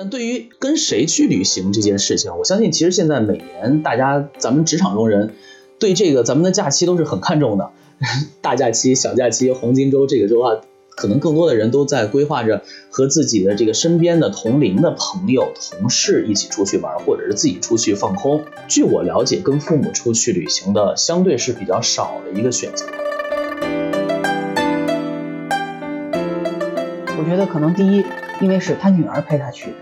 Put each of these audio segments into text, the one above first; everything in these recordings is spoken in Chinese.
但对于跟谁去旅行这件事情，我相信其实现在每年大家咱们职场中人对这个咱们的假期都是很看重的，大假期、小假期、黄金周这个周啊，可能更多的人都在规划着和自己的这个身边的同龄的朋友、同事一起出去玩，或者是自己出去放空。据我了解，跟父母出去旅行的相对是比较少的一个选择。我觉得可能第一，因为是他女儿陪他去。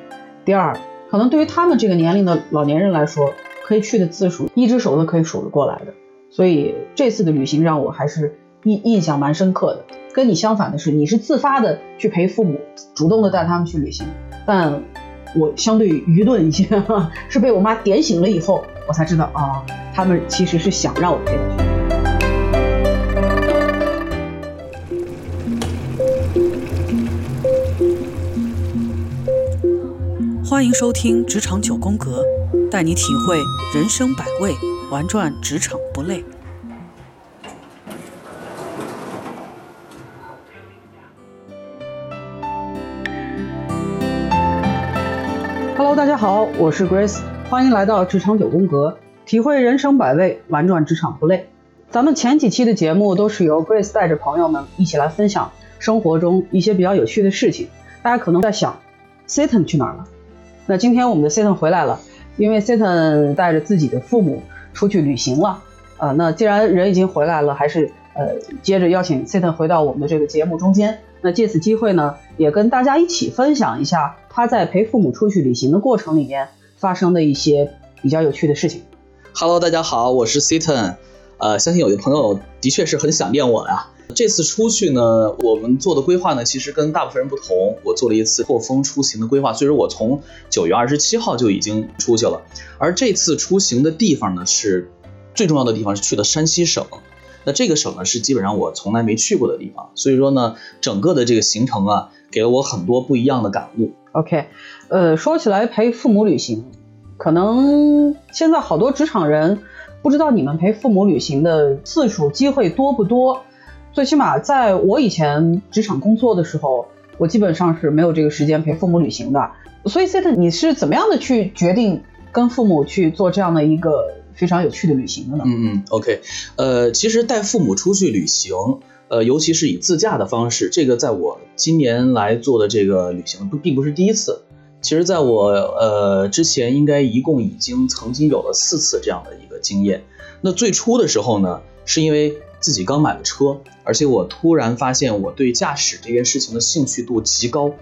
第二，可能对于他们这个年龄的老年人来说，可以去的次数一只手都可以数得过来的。所以这次的旅行让我还是印印象蛮深刻的。跟你相反的是，你是自发的去陪父母，主动的带他们去旅行。但我相对愚钝一些，是被我妈点醒了以后，我才知道啊，他们其实是想让我陪他去。欢迎收听《职场九宫格》，带你体会人生百味，玩转职场不累。Hello，大家好，我是 Grace，欢迎来到职场九宫格，体会人生百味，玩转职场不累。咱们前几期的节目都是由 Grace 带着朋友们一起来分享生活中一些比较有趣的事情。大家可能在想，Satan 去哪儿了？那今天我们的 Satan 回来了，因为 Satan 带着自己的父母出去旅行了。啊，那既然人已经回来了，还是呃接着邀请 Satan 回到我们的这个节目中间。那借此机会呢，也跟大家一起分享一下他在陪父母出去旅行的过程里面发生的一些比较有趣的事情。Hello，大家好，我是 Satan。呃，相信有的朋友的确是很想念我呀。这次出去呢，我们做的规划呢，其实跟大部分人不同。我做了一次破风出行的规划，所以说我从九月二十七号就已经出去了。而这次出行的地方呢，是最重要的地方是去的山西省。那这个省呢，是基本上我从来没去过的地方。所以说呢，整个的这个行程啊，给了我很多不一样的感悟。OK，呃，说起来陪父母旅行，可能现在好多职场人不知道你们陪父母旅行的次数、机会多不多。最起码在我以前职场工作的时候，我基本上是没有这个时间陪父母旅行的。所以 s e t 你是怎么样的去决定跟父母去做这样的一个非常有趣的旅行的呢？嗯嗯，OK，呃，其实带父母出去旅行，呃，尤其是以自驾的方式，这个在我今年来做的这个旅行不并不是第一次。其实，在我呃之前，应该一共已经曾经有了四次这样的一个经验。那最初的时候呢，是因为自己刚买了车，而且我突然发现我对驾驶这件事情的兴趣度极高。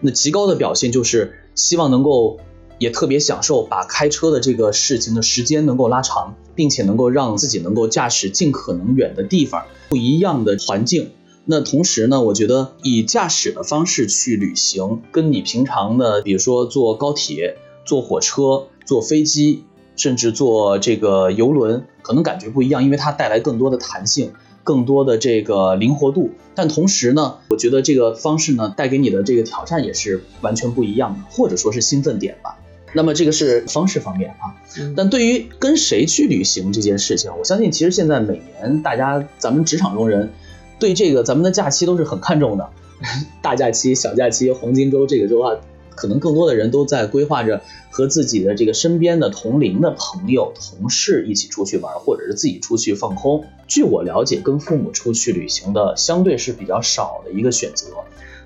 那极高的表现就是希望能够，也特别享受把开车的这个事情的时间能够拉长，并且能够让自己能够驾驶尽可能远的地方，不一样的环境。那同时呢，我觉得以驾驶的方式去旅行，跟你平常的，比如说坐高铁、坐火车、坐飞机。甚至坐这个游轮可能感觉不一样，因为它带来更多的弹性，更多的这个灵活度。但同时呢，我觉得这个方式呢带给你的这个挑战也是完全不一样的，或者说是兴奋点吧。那么这个是方式方面啊。但对于跟谁去旅行这件事情，我相信其实现在每年大家咱们职场中人对这个咱们的假期都是很看重的，大假期、小假期、黄金周这个周啊。可能更多的人都在规划着和自己的这个身边的同龄的朋友、同事一起出去玩，或者是自己出去放空。据我了解，跟父母出去旅行的相对是比较少的一个选择。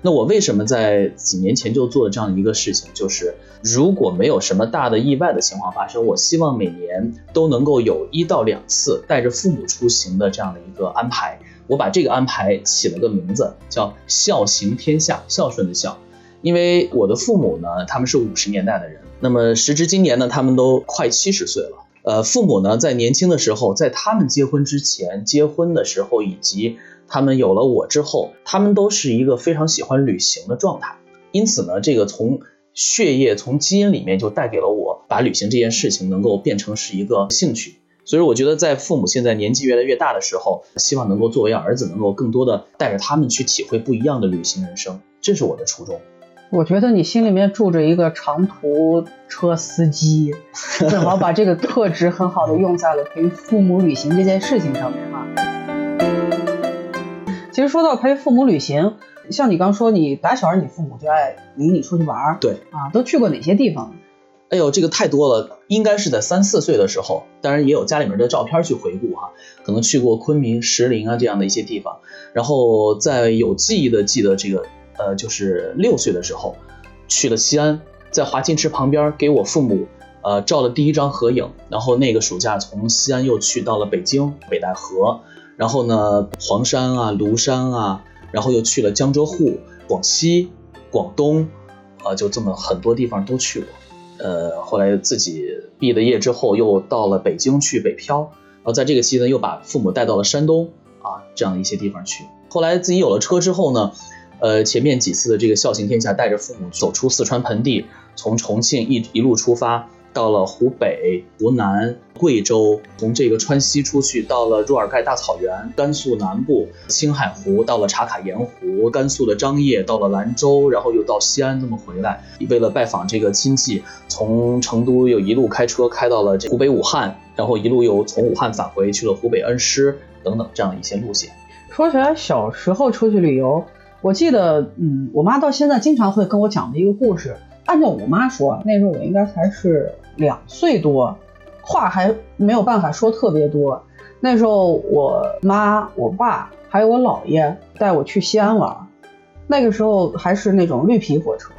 那我为什么在几年前就做了这样一个事情？就是如果没有什么大的意外的情况发生，我希望每年都能够有一到两次带着父母出行的这样的一个安排。我把这个安排起了个名字，叫“孝行天下”，孝顺的孝。因为我的父母呢，他们是五十年代的人，那么时至今年呢，他们都快七十岁了。呃，父母呢，在年轻的时候，在他们结婚之前、结婚的时候，以及他们有了我之后，他们都是一个非常喜欢旅行的状态。因此呢，这个从血液、从基因里面就带给了我，把旅行这件事情能够变成是一个兴趣。所以我觉得，在父母现在年纪越来越大的时候，希望能够作为儿子，能够更多的带着他们去体会不一样的旅行人生，这是我的初衷。我觉得你心里面住着一个长途车司机，正好把这个特质很好的用在了陪父母旅行这件事情上面哈。其其实说到陪父母旅行，像你刚说，你打小你父母就爱领你出去玩儿，对啊，都去过哪些地方？哎呦，这个太多了，应该是在三四岁的时候，当然也有家里面的照片去回顾哈，可能去过昆明、石林啊这样的一些地方。然后在有记忆的记得这个，呃，就是六岁的时候去了西安，在华清池旁边给我父母呃照了第一张合影。然后那个暑假从西安又去到了北京北戴河，然后呢黄山啊、庐山啊，然后又去了江浙沪、广西、广东，啊，就这么很多地方都去过。呃，后来自己毕了业之后，又到了北京去北漂，然后在这个期间又把父母带到了山东啊这样一些地方去。后来自己有了车之后呢，呃，前面几次的这个孝行天下，带着父母走出四川盆地，从重庆一一路出发。到了湖北、湖南、贵州，从这个川西出去，到了若尔盖大草原，甘肃南部青海湖，到了茶卡盐湖，甘肃的张掖，到了兰州，然后又到西安，这么回来，为了拜访这个亲戚，从成都又一路开车开到了这湖北武汉，然后一路又从武汉返回去了湖北恩施等等这样一些路线。说起来，小时候出去旅游，我记得，嗯，我妈到现在经常会跟我讲的一个故事。按照我妈说，那时候我应该才是两岁多，话还没有办法说特别多。那时候我妈、我爸还有我姥爷带我去西安玩，那个时候还是那种绿皮火车，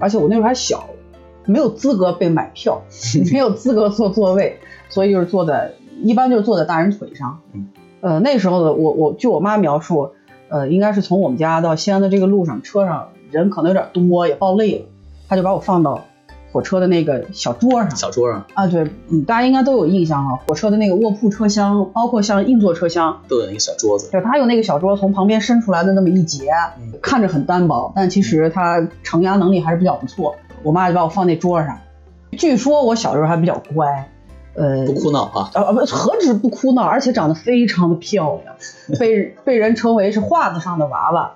而且我那时候还小，没有资格被买票，没有资格坐座位，所以就是坐在一般就是坐在大人腿上。呃，那时候的我，我据我妈描述，呃，应该是从我们家到西安的这个路上，车上人可能有点多，也抱累了。他就把我放到火车的那个小桌上，小桌上啊，对，嗯，大家应该都有印象哈。火车的那个卧铺车厢，包括像硬座车厢，都有一个小桌子。对，它有那个小桌，从旁边伸出来的那么一截，看着很单薄，但其实它承压能力还是比较不错。我妈就把我放那桌上。据说我小时候还比较乖，呃，不哭闹啊，啊不，何止不哭闹，而且长得非常的漂亮，被被人称为是画子上的娃娃。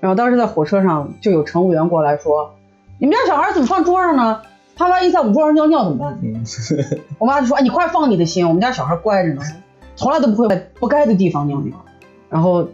然后当时在火车上就有乘务员过来说。你们家小孩怎么放桌上呢？他万一在我们桌上尿尿怎么办？我妈就说：“哎，你快放你的心，我们家小孩乖着呢，从来都不会在不该的地方尿尿。”然后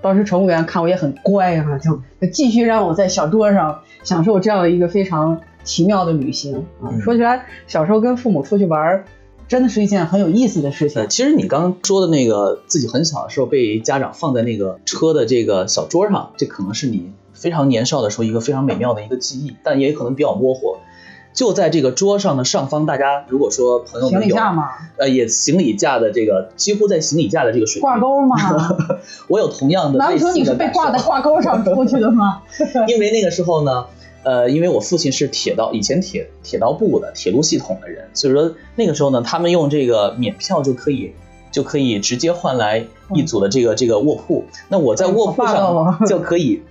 当时乘务员看我也很乖啊，就继续让我在小桌上享受这样的一个非常奇妙的旅行啊。说起来，小时候跟父母出去玩，真的是一件很有意思的事情。其实你刚刚说的那个自己很小的时候被家长放在那个车的这个小桌上，这可能是你。非常年少的时候，一个非常美妙的一个记忆，但也可能比较模糊。就在这个桌上的上方，大家如果说朋友们有，呃，也行李架的这个，几乎在行李架的这个水平挂钩吗？我有同样的。难不成你是被挂在挂钩上出去的吗？因为那个时候呢，呃，因为我父亲是铁道以前铁铁道部的铁路系统的人，所以说那个时候呢，他们用这个免票就可以就可以直接换来一组的这个这个卧铺。那我在卧铺上 就可以。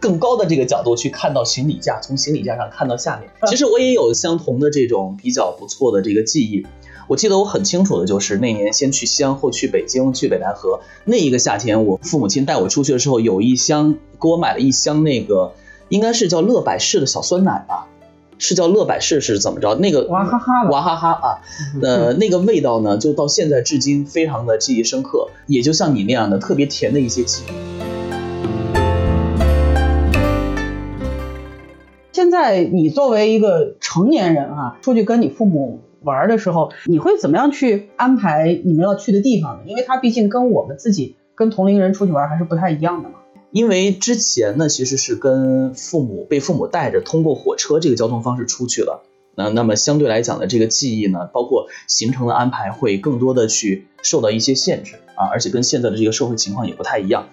更高的这个角度去看到行李架，从行李架上看到下面。其实我也有相同的这种比较不错的这个记忆。我记得我很清楚的就是那年先去西安，后去北京，去北戴河。那一个夏天，我父母亲带我出去的时候，有一箱给我买了一箱那个，应该是叫乐百氏的小酸奶吧？是叫乐百氏是怎么着？那个娃哈哈，娃哈哈啊！呃，那个味道呢，就到现在至今非常的记忆深刻，也就像你那样的特别甜的一些记忆。现在你作为一个成年人啊，出去跟你父母玩的时候，你会怎么样去安排你们要去的地方呢？因为他毕竟跟我们自己跟同龄人出去玩还是不太一样的嘛。因为之前呢，其实是跟父母被父母带着通过火车这个交通方式出去了，那那么相对来讲的这个记忆呢，包括行程的安排会更多的去受到一些限制啊，而且跟现在的这个社会情况也不太一样。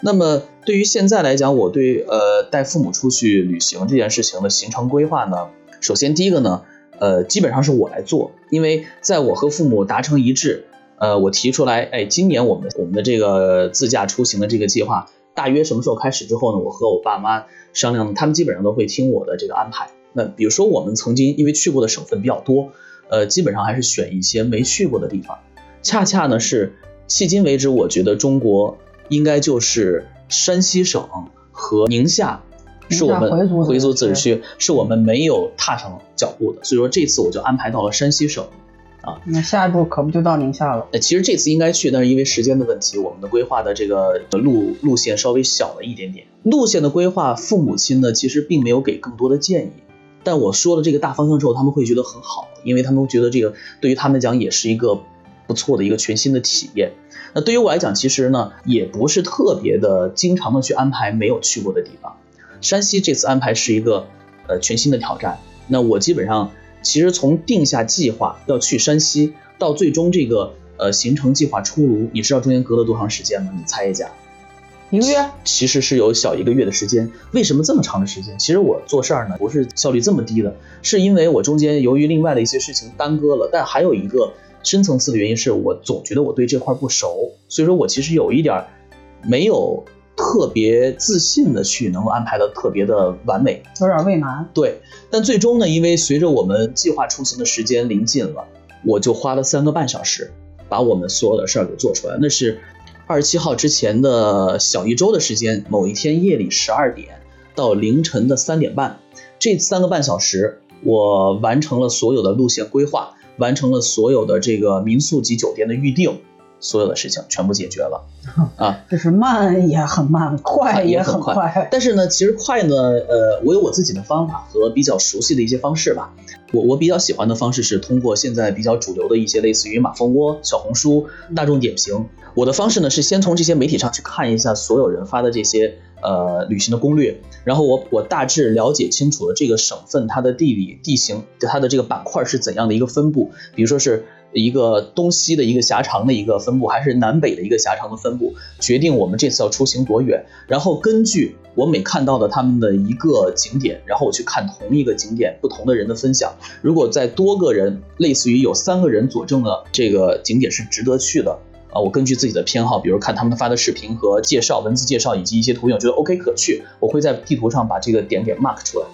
那么对于现在来讲，我对呃带父母出去旅行这件事情的行程规划呢，首先第一个呢，呃基本上是我来做，因为在我和父母达成一致，呃我提出来，哎今年我们我们的这个自驾出行的这个计划大约什么时候开始之后呢，我和我爸妈商量，他们基本上都会听我的这个安排。那比如说我们曾经因为去过的省份比较多，呃基本上还是选一些没去过的地方，恰恰呢是迄今为止我觉得中国。应该就是山西省和宁夏，是我们回族自治区，是我们没有踏上脚步的。所以说这次我就安排到了山西省，啊。那下一步可不就到宁夏了？呃，其实这次应该去，但是因为时间的问题，我们的规划的这个路路线稍微小了一点点。路线的规划，父母亲呢其实并没有给更多的建议，但我说了这个大方向之后，他们会觉得很好，因为他们觉得这个对于他们讲也是一个不错的一个全新的体验。那对于我来讲，其实呢也不是特别的经常的去安排没有去过的地方。山西这次安排是一个呃全新的挑战。那我基本上其实从定下计划要去山西，到最终这个呃行程计划出炉，你知道中间隔了多长时间吗？你猜一下。一个月？其实是有小一个月的时间。为什么这么长的时间？其实我做事儿呢不是效率这么低的，是因为我中间由于另外的一些事情耽搁了，但还有一个深层次的原因是我总觉得我对这块不熟，所以说我其实有一点没有。特别自信的去能够安排的特别的完美，有点畏难。对，但最终呢，因为随着我们计划出行的时间临近了，我就花了三个半小时把我们所有的事儿给做出来。那是二十七号之前的小一周的时间，某一天夜里十二点到凌晨的三点半，这三个半小时我完成了所有的路线规划，完成了所有的这个民宿及酒店的预定。所有的事情全部解决了，啊，就是慢也很慢，快也很快。但是呢，其实快呢，呃，我有我自己的方法和比较熟悉的一些方式吧。我我比较喜欢的方式是通过现在比较主流的一些类似于马蜂窝、小红书、大众点评。我的方式呢是先从这些媒体上去看一下所有人发的这些呃旅行的攻略，然后我我大致了解清楚了这个省份它的地理地形、它的这个板块是怎样的一个分布，比如说是。一个东西的一个狭长的一个分布，还是南北的一个狭长的分布，决定我们这次要出行多远。然后根据我每看到的他们的一个景点，然后我去看同一个景点不同的人的分享。如果在多个人，类似于有三个人佐证了这个景点是值得去的啊，我根据自己的偏好，比如看他们发的视频和介绍、文字介绍以及一些图片，觉得 OK 可去，我会在地图上把这个点给 mark 出来。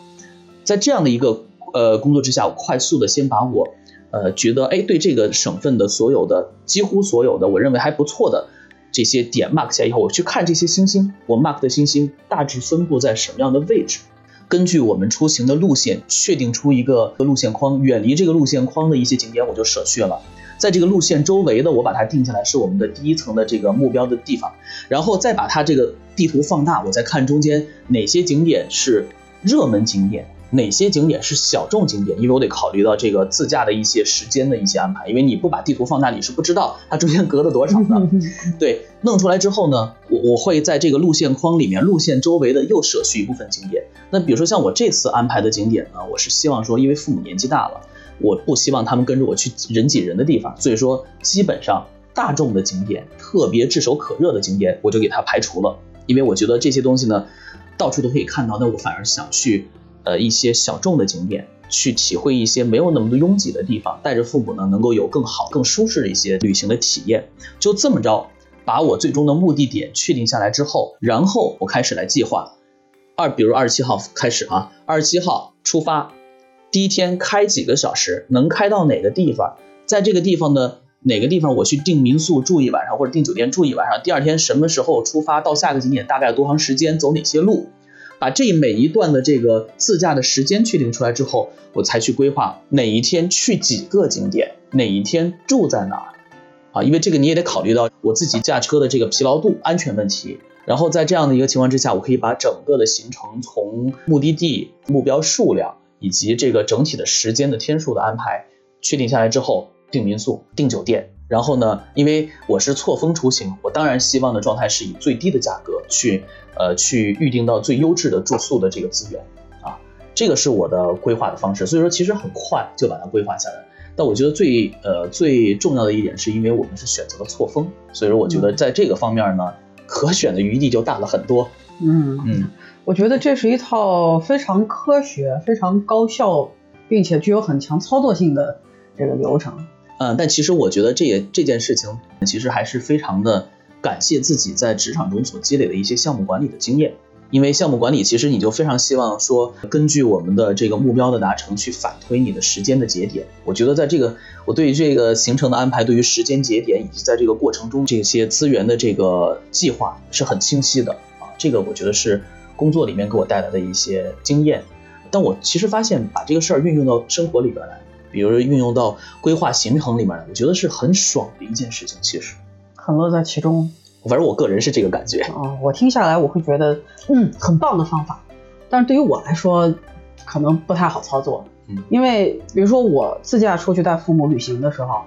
在这样的一个呃工作之下，我快速的先把我。呃，觉得哎，对这个省份的所有的几乎所有的，我认为还不错的这些点 mark 下以后，我去看这些星星，我 mark 的星星大致分布在什么样的位置？根据我们出行的路线，确定出一个路线框，远离这个路线框的一些景点我就舍去了，在这个路线周围的，我把它定下来是我们的第一层的这个目标的地方，然后再把它这个地图放大，我再看中间哪些景点是热门景点。哪些景点是小众景点？因为我得考虑到这个自驾的一些时间的一些安排，因为你不把地图放大，你是不知道它中间隔了多少的。对，弄出来之后呢，我我会在这个路线框里面，路线周围的又舍去一部分景点。那比如说像我这次安排的景点呢，我是希望说，因为父母年纪大了，我不希望他们跟着我去人挤人的地方，所以说基本上大众的景点、特别炙手可热的景点，我就给它排除了，因为我觉得这些东西呢，到处都可以看到，那我反而想去。呃，一些小众的景点，去体会一些没有那么多拥挤的地方，带着父母呢，能够有更好、更舒适的一些旅行的体验。就这么着，把我最终的目的点确定下来之后，然后我开始来计划。二，比如二十七号开始啊，二十七号出发，第一天开几个小时，能开到哪个地方？在这个地方的哪个地方，我去订民宿住一晚上，或者订酒店住一晚上。第二天什么时候出发？到下个景点大概多长时间？走哪些路？把这每一段的这个自驾的时间确定出来之后，我才去规划哪一天去几个景点，哪一天住在哪儿，啊，因为这个你也得考虑到我自己驾车的这个疲劳度、安全问题。然后在这样的一个情况之下，我可以把整个的行程从目的地、目标数量以及这个整体的时间的天数的安排确定下来之后，订民宿、订酒店。然后呢，因为我是错峰出行，我当然希望的状态是以最低的价格去，呃，去预定到最优质的住宿的这个资源，啊，这个是我的规划的方式。所以说，其实很快就把它规划下来。但我觉得最，呃，最重要的一点是因为我们是选择了错峰，所以说我觉得在这个方面呢，可选的余地就大了很多。嗯嗯，我觉得这是一套非常科学、非常高效，并且具有很强操作性的这个流程。嗯，但其实我觉得这也这件事情，其实还是非常的感谢自己在职场中所积累的一些项目管理的经验。因为项目管理，其实你就非常希望说，根据我们的这个目标的达成，去反推你的时间的节点。我觉得在这个我对于这个行程的安排，对于时间节点以及在这个过程中这些资源的这个计划是很清晰的啊。这个我觉得是工作里面给我带来的一些经验。但我其实发现，把这个事儿运用到生活里边来。比如运用到规划行程里面来，我觉得是很爽的一件事情。其实很乐在其中。反正我个人是这个感觉。啊，我听下来我会觉得，嗯，很棒的方法。但是对于我来说，可能不太好操作。嗯，因为比如说我自驾出去带父母旅行的时候，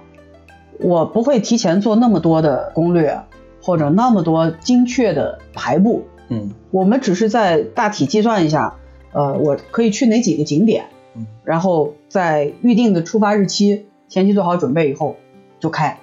我不会提前做那么多的攻略，或者那么多精确的排布。嗯，我们只是在大体计算一下，呃，我可以去哪几个景点，嗯，然后在预定的出发日期前期做好准备以后就开。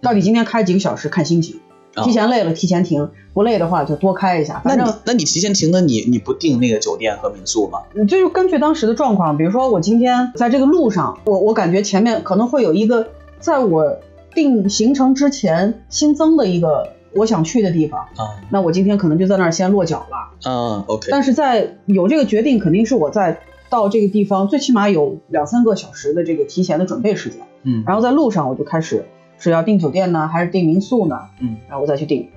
到底今天开几个小时看心情，啊提前累了提前停，不累的话就多开一下。那你反正那你提前停的你你不订那个酒店和民宿吗？你就是根据当时的状况，比如说我今天在这个路上，我我感觉前面可能会有一个在我定行程之前新增的一个我想去的地方，啊那我今天可能就在那儿先落脚了。嗯，OK，但是在有这个决定，肯定是我在到这个地方最起码有两三个小时的这个提前的准备时间，嗯然后在路上我就开始是要订酒店呢，还是订民宿呢？嗯，然后我再去订。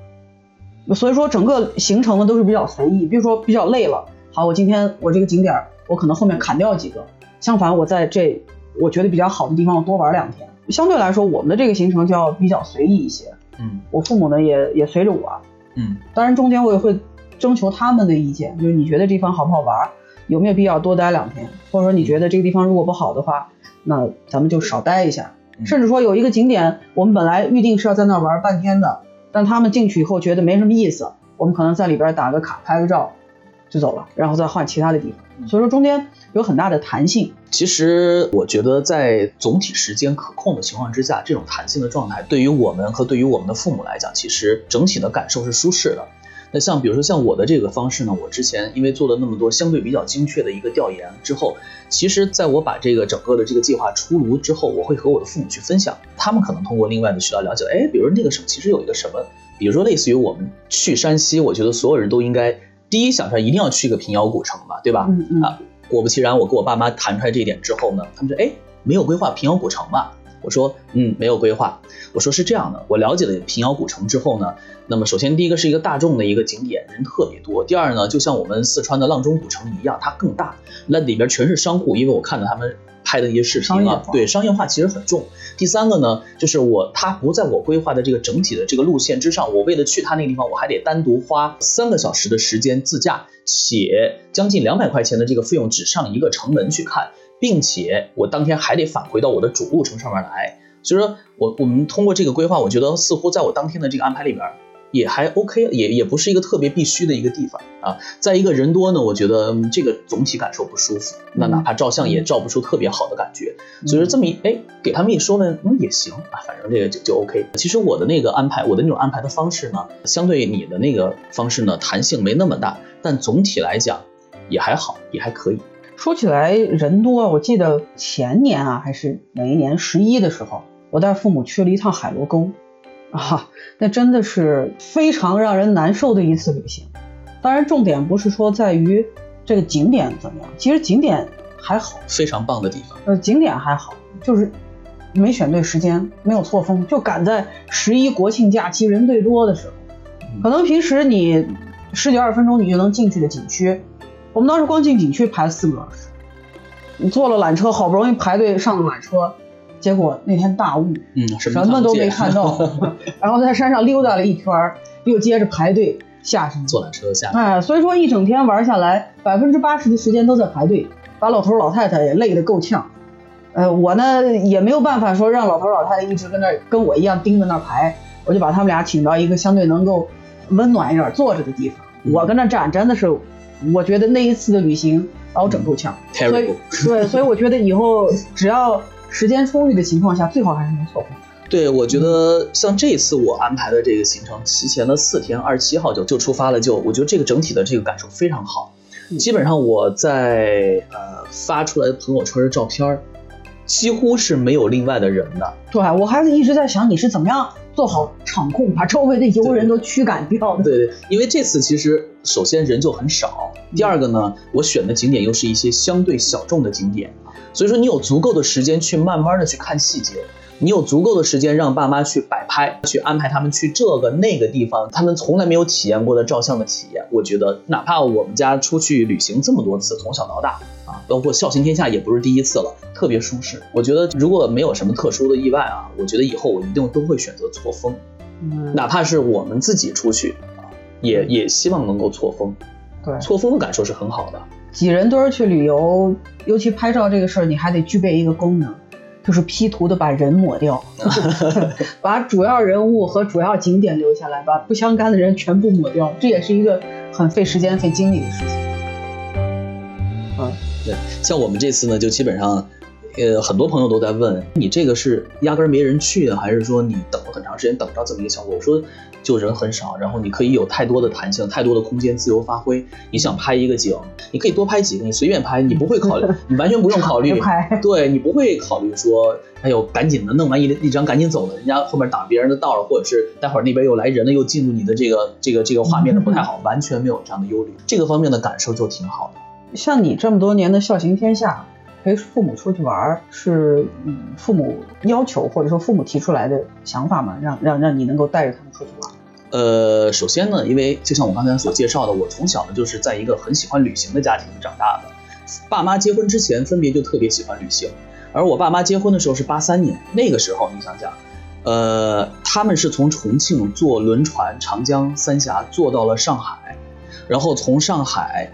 所以说整个行程呢都是比较随意，比如说比较累了，好，我今天我这个景点儿我可能后面砍掉几个，相反我在这我觉得比较好的地方我多玩两天。相对来说，我们的这个行程就要比较随意一些。嗯我父母呢也也随着我，嗯当然中间我也会征求他们的意见，就是你觉得这地方好不好玩，有没有必要多待两天，或者说你觉得这个地方如果不好的话，那咱们就少待一下。嗯甚至说有一个景点，我们本来预定是要在那儿玩半天的，但他们进去以后觉得没什么意思，我们可能在里边打个卡、拍个照就走了，然后再换其他的地方。所以说中间有很大的弹性。其实我觉得在总体时间可控的情况之下，这种弹性的状态对于我们和对于我们的父母来讲，其实整体的感受是舒适的。那像比如说像我的这个方式呢，我之前因为做了那么多相对比较精确的一个调研之后，其实在我把这个整个的这个计划出炉之后，我会和我的父母去分享，他们可能通过另外的渠道了解，哎，比如那个省其实有一个什么，比如说类似于我们去山西，我觉得所有人都应该第一想出来一定要去一个平遥古城嘛，对吧？嗯嗯啊，果不其然，我跟我爸妈谈出来这一点之后呢，他们说，哎，没有规划平遥古城吧？我说，嗯，没有规划。我说是这样的，我了解了平遥古城之后呢，那么首先第一个是一个大众的一个景点，人特别多。第二呢，就像我们四川的阆中古城一样，它更大，那里边全是商户，因为我看到他们拍的一些视频啊，对，商业化其实很重。第三个呢，就是我它不在我规划的这个整体的这个路线之上，我为了去它那个地方，我还得单独花三个小时的时间自驾，且将近两百块钱的这个费用只上一个城门去看，并且我当天还得返回到我的主路程上面来。所以说我我们通过这个规划，我觉得似乎在我当天的这个安排里边也还 OK，也也不是一个特别必须的一个地方啊。再一个人多呢，我觉得、嗯这个总体感受不舒服，那哪怕照相也照不出特别好的感觉。所以说这么一哎给他们一说呢，嗯也行啊，反正这个就就 OK。其实我的那个安排，我的那种安排的方式呢，相对你的那个方式呢，弹性没那么大，但总体来讲也还好，也还可以。说起来人多，我记得前年啊还是哪一年十一的时候，我带父母去了一趟海螺沟，啊，那真的是非常让人难受的一次旅行。当然，重点不是说在于这个景点怎么样，其实景点还好，非常棒的地方。呃，景点还好，就是没选对时间，没有错峰，就赶在十一国庆假期人最多的时候。可能平时你十几二十分钟你就能进去的景区，我们当时光进景区排了四个小时。你坐了缆车，好不容易排队上了缆车，结果那天大雾，嗯，什什么都没看到，然后在山上溜达了一圈，又接着排队下山。坐缆车下。哎，所以说一整天玩下来，百分之八十的时间都在排队，把老头老太太也累得够呛。呃，我呢也没有办法说让老头老太太一直跟那跟我一样盯着那排，我就把他们俩请到一个相对能够温暖一点坐着的地方。嗯我跟那站真的是，我觉得那一次的旅行把我整够呛。所以。对，所以我觉得以后只要时间充裕的情况下，最好还是能错峰。对，我觉得像这次我安排的这个行程，提前了四天，二十七号就就出发了，就我觉得这个整体的这个感受非常好。嗯基本上我在呃发出来的朋友圈的照片儿，几乎是没有另外的人的。对我还是一直在想你是怎么样做好场控，把周围的游人都驱赶掉的。对对，因为这次其实首先人就很少，第二个呢，我选的景点又是一些相对小众的景点，所以说你有足够的时间去慢慢的去看细节。你有足够的时间让爸妈去摆拍，去安排他们去这个那个地方，他们从来没有体验过的照相的体验。我觉得，哪怕我们家出去旅行这么多次，从小到大啊，啊，包括孝行天下也不是第一次了，特别舒适。我觉得如果没有什么特殊的意外啊，我觉得以后我一定都会选择错峰，嗯，哪怕是我们自己出去啊，也也希望能够错峰。对，错峰的感受是很好的。挤人堆儿去旅游，尤其拍照这个事儿，你还得具备一个功能，就是 P 图的把人抹掉，把主要人物和主要景点留下来，把不相干的人全部抹掉，这也是一个很费时间、费精力的事情。嗯，对，像我们这次呢，就基本上，呃，很多朋友都在问你这个是压根儿没人去啊，还是说你等了很长时间等不到这么一个效果？我说就人很少，然后你可以有太多的弹性，太多的空间自由发挥。你想拍一个景，你可以多拍几个，你随便拍，你不会考虑，你完全不用考虑对你不会考虑说，哎呦，赶紧的弄完一一张赶紧走了，人家后面挡别人的道了，或者是待会儿那边又来人了，又进入你的这个这个这个画面的不太好，完全没有这样的忧虑，这个方面的感受就挺好的。像你这么多年的孝行天下，陪父母出去玩儿，是嗯父母要求或者说父母提出来的想法吗？让让让你能够带着他们出去玩儿？呃，首先呢，因为就像我刚才所介绍的，我从小呢就是在一个很喜欢旅行的家庭长大的。爸妈结婚之前分别就特别喜欢旅行，而我爸妈结婚的时候是八三年，那个时候你想想，呃，他们是从重庆坐轮船长江三峡坐到了上海，然后从上海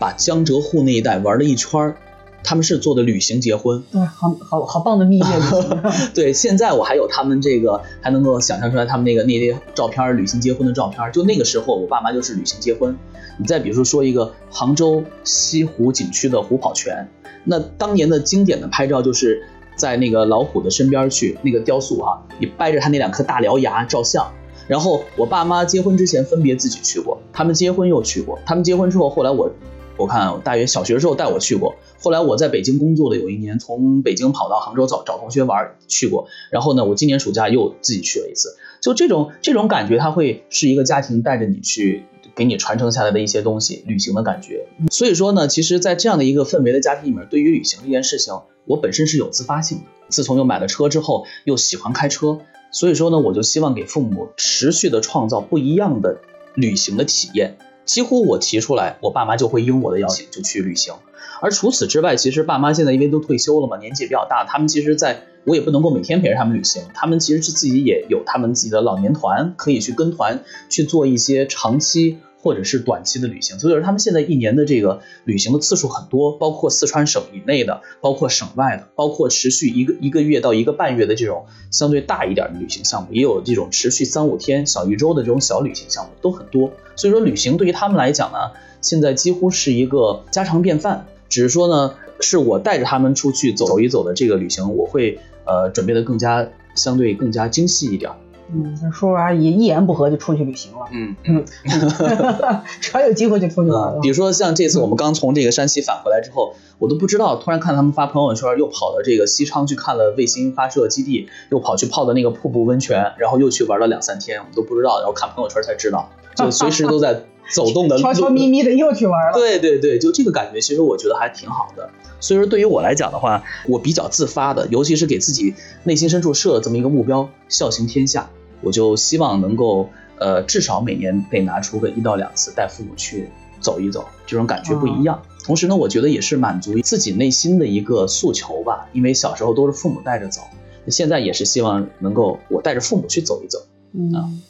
把江浙沪那一带玩了一圈儿，他们是做的旅行结婚。对，好好好棒的蜜月旅行。对，现在我还有他们这个，还能够想象出来他们那个那些照片，旅行结婚的照片。就那个时候，我爸妈就是旅行结婚。你再比如说说一个杭州西湖景区的虎跑泉，那当年的经典的拍照就是在那个老虎的身边去那个雕塑哈、你掰着它那两颗大獠牙照相。然后我爸妈结婚之前分别自己去过，他们结婚又去过，他们结婚之后，后来我我看大约小学的时候带我去过，后来我在北京工作的有一年，从北京跑到杭州找找同学玩去过，然后呢，我今年暑假又自己去了一次，就这种这种感觉，它会是一个家庭带着你去，给你传承下来的一些东西，旅行的感觉。所以说呢，其实，在这样的一个氛围的家庭里面，对于旅行这件事情，我本身是有自发性的。自从又买了车之后，又喜欢开车，所以说呢，我就希望给父母持续的创造不一样的旅行的体验。几乎我提出来，我爸妈就会应我的邀请就去旅行。而除此之外，其实爸妈现在因为都退休了嘛，年纪也比较大，他们其实在我也不能够每天陪着他们旅行，他们其实是自己也有他们自己的老年团，可以去跟团去做一些长期或者是短期的旅行。所以说他们现在一年的这个旅行的次数很多，包括四川省以内的，包括省外的，包括持续一个一个月到一个半月的这种相对大一点的旅行项目，也有这种持续三五天、小一周的这种小旅行项目，都很多。所以说旅行对于他们来讲呢，现在几乎是一个家常便饭。只是说呢，是我带着他们出去走一走的这个旅行，我会呃准备的更加相对更加精细一点。嗯，这叔叔阿姨一言不合就出去旅行了，嗯嗯，只要有机会就出去玩了。比如说像这次我们刚从这个山西返回来之后，我都不知道，突然看他们发朋友圈，又跑到这个西昌去看了卫星发射基地，又跑去泡的那个瀑布温泉，然后又去玩了两三天，我们都不知道，然后看朋友圈才知道，就随时都在走动的 悄悄咪咪的又去玩了。对对对，就这个感觉，其实我觉得还挺好的。所以说，对于我来讲的话，我比较自发的，尤其是给自己内心深处设了这么一个目标，孝行天下，我就希望能够呃，至少每年得拿出个一到两次带父母去走一走，这种感觉不一样。同时呢，我觉得也是满足自己内心的一个诉求吧，因为小时候都是父母带着走，现在也是希望能够我带着父母去走一走。嗯，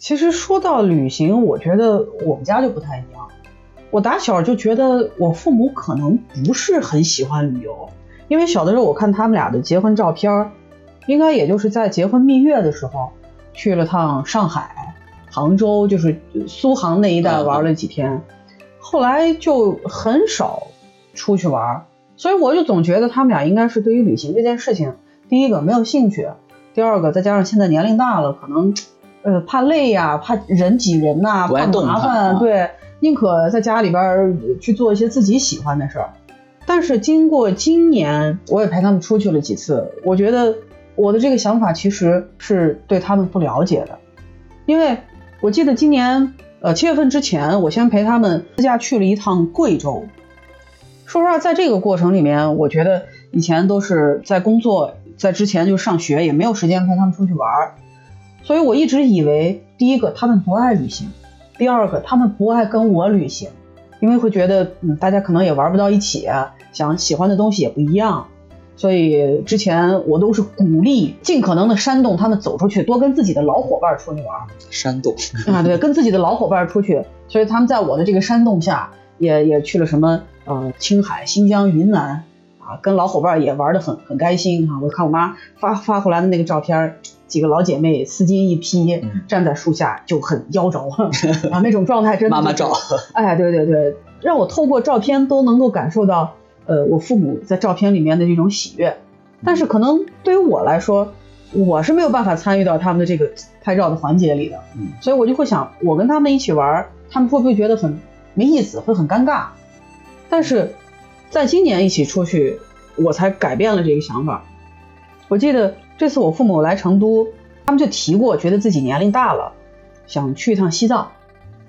其实说到旅行，我觉得我们家就不太一样。我打小就觉得我父母可能不是很喜欢旅游，因为小的时候我看他们俩的结婚照片儿，应该也就是在结婚蜜月的时候去了趟上海、杭州，就是苏杭那一带玩了几天，后来就很少出去玩，所以我就总觉得他们俩应该是对于旅行这件事情，第一个没有兴趣，第二个再加上现在年龄大了，可能呃怕累呀、怕人挤人呐、怕麻烦，啊对。宁可在家里边儿去做一些自己喜欢的事儿。但是经过今年，我也陪他们出去了几次，我觉得我的这个想法其实是对他们不了解的，因为我记得今年呃七月份之前，我先陪他们自驾去了一趟贵州。说实话，在这个过程里面，我觉得以前都是在工作，在之前就上学，也没有时间陪他们出去玩儿，所以我一直以为，第一个他们不爱旅行。第二个，他们不爱跟我旅行，因为会觉得嗯大家可能也玩不到一起，想喜欢的东西也不一样，所以之前我都是鼓励尽可能的煽动他们走出去，多跟自己的老伙伴出去玩。煽动啊，对，跟自己的老伙伴出去，所以他们在我的这个煽动下，也也去了什么呃青海、新疆、云南啊，跟老伙伴也玩得很很开心啊。我看我妈发发回来的那个照片，几个老姐妹丝巾一披，站在树下就很妖娆啊，那种状态真的、妈妈照。哎，对对对，让我透过照片都能够感受到，呃，我父母在照片里面的这种喜悦。但是可能对于我来说，我是没有办法参与到他们的这个拍照的环节里的，嗯，所以我就会想，我跟他们一起玩，他们会不会觉得很没意思，会很尴尬？但是在今年一起出去，我才改变了这个想法。我记得这次我父母来成都，他们就提过，觉得自己年龄大了，想去一趟西藏。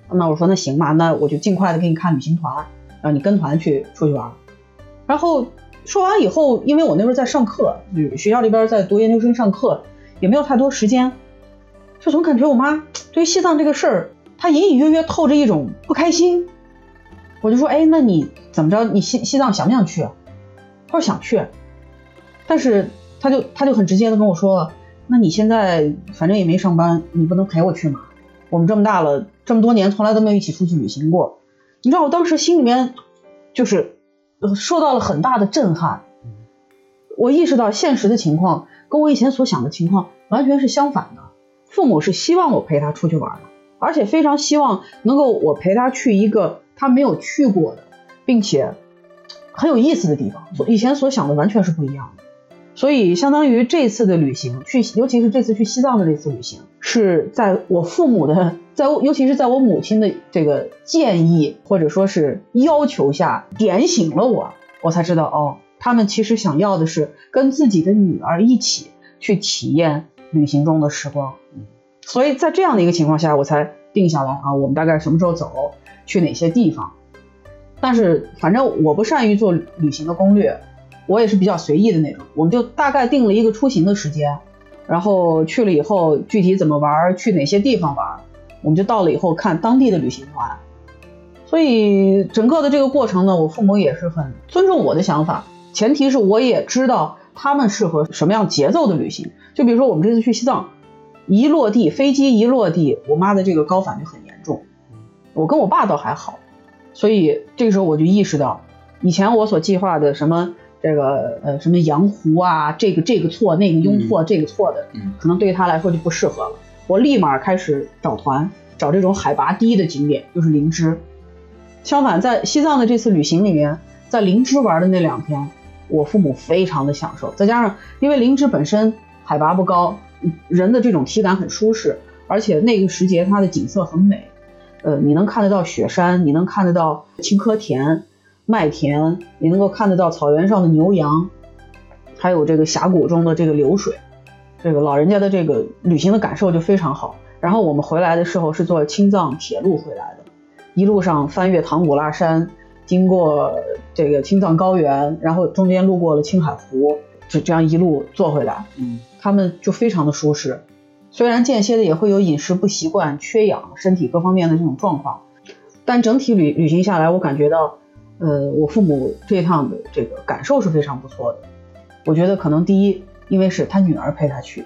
那我说那行吧，那我就尽快的给你看旅行团，让你跟团去出去玩。然后。说完以后，因为我那时候在上课，学校里边在读研究生上课，也没有太多时间，就总感觉我妈对于西藏这个事儿，她隐隐约约透着一种不开心。我就说，哎，那你怎么着？你西西藏想不想去？她说想去，但是他就他就很直接的跟我说，那你现在反正也没上班，你不能陪我去吗？我们这么大了，这么多年从来都没有一起出去旅行过，你知道我当时心里面就是。受到了很大的震撼，我意识到现实的情况跟我以前所想的情况完全是相反的。父母是希望我陪他出去玩的，而且非常希望能够我陪他去一个他没有去过的，并且很有意思的地方。以前所想的完全是不一样的。所以，相当于这次的旅行，去尤其是这次去西藏的这次旅行，是在我父母的，在尤其是在我母亲的这个建议或者说是要求下，点醒了我，我才知道哦，他们其实想要的是跟自己的女儿一起去体验旅行中的时光。所以在这样的一个情况下，我才定下来啊，我们大概什么时候走，去哪些地方。但是反正我不善于做旅行的攻略。我也是比较随意的那种，我们就大概定了一个出行的时间，然后去了以后具体怎么玩，去哪些地方玩，我们就到了以后看当地的旅行团。所以整个的这个过程呢，我父母也是很尊重我的想法，前提是我也知道他们适合什么样节奏的旅行。就比如说我们这次去西藏，一落地飞机一落地，我妈的这个高反就很严重，我跟我爸倒还好，所以这个时候我就意识到，以前我所计划的什么。这个呃什么羊湖啊，这个这个错，那个庸错，这个错的，可能对于他来说就不适合了。我立马开始找团，找这种海拔低的景点，就是灵芝。相反，在西藏的这次旅行里面，在灵芝玩的那两天，我父母非常的享受。再加上因为灵芝本身海拔不高，人的这种体感很舒适，而且那个时节它的景色很美，呃，你能看得到雪山，你能看得到青稞田。麦田，你能够看得到草原上的牛羊，还有这个峡谷中的这个流水，这个老人家的这个旅行的感受就非常好。然后我们回来的时候是坐青藏铁路回来的，一路上翻越唐古拉山，经过这个青藏高原，然后中间路过了青海湖，就这样一路坐回来。嗯，他们就非常的舒适，虽然间歇的也会有饮食不习惯、缺氧、身体各方面的这种状况，但整体旅旅行下来，我感觉到。呃，我父母这趟的这个感受是非常不错的。我觉得可能第一，因为是他女儿陪他去；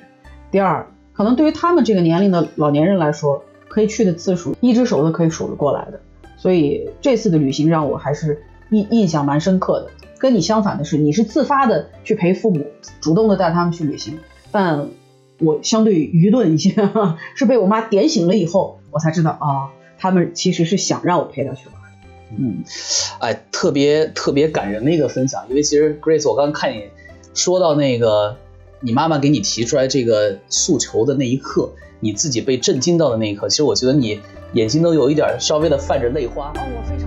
第二，可能对于他们这个年龄的老年人来说，可以去的次数一只手都可以数得过来的。所以这次的旅行让我还是印印象蛮深刻的。跟你相反的是，你是自发的去陪父母，主动的带他们去旅行，但我相对愚钝一些，是被我妈点醒了以后，我才知道啊，他们其实是想让我陪他去玩。嗯，哎，特别特别感人的一个分享，因为其实 Grace，我刚看你说到那个你妈妈给你提出来这个诉求的那一刻，你自己被震惊到的那一刻，其实我觉得你眼睛都有一点稍微的泛着泪花。哦，我非常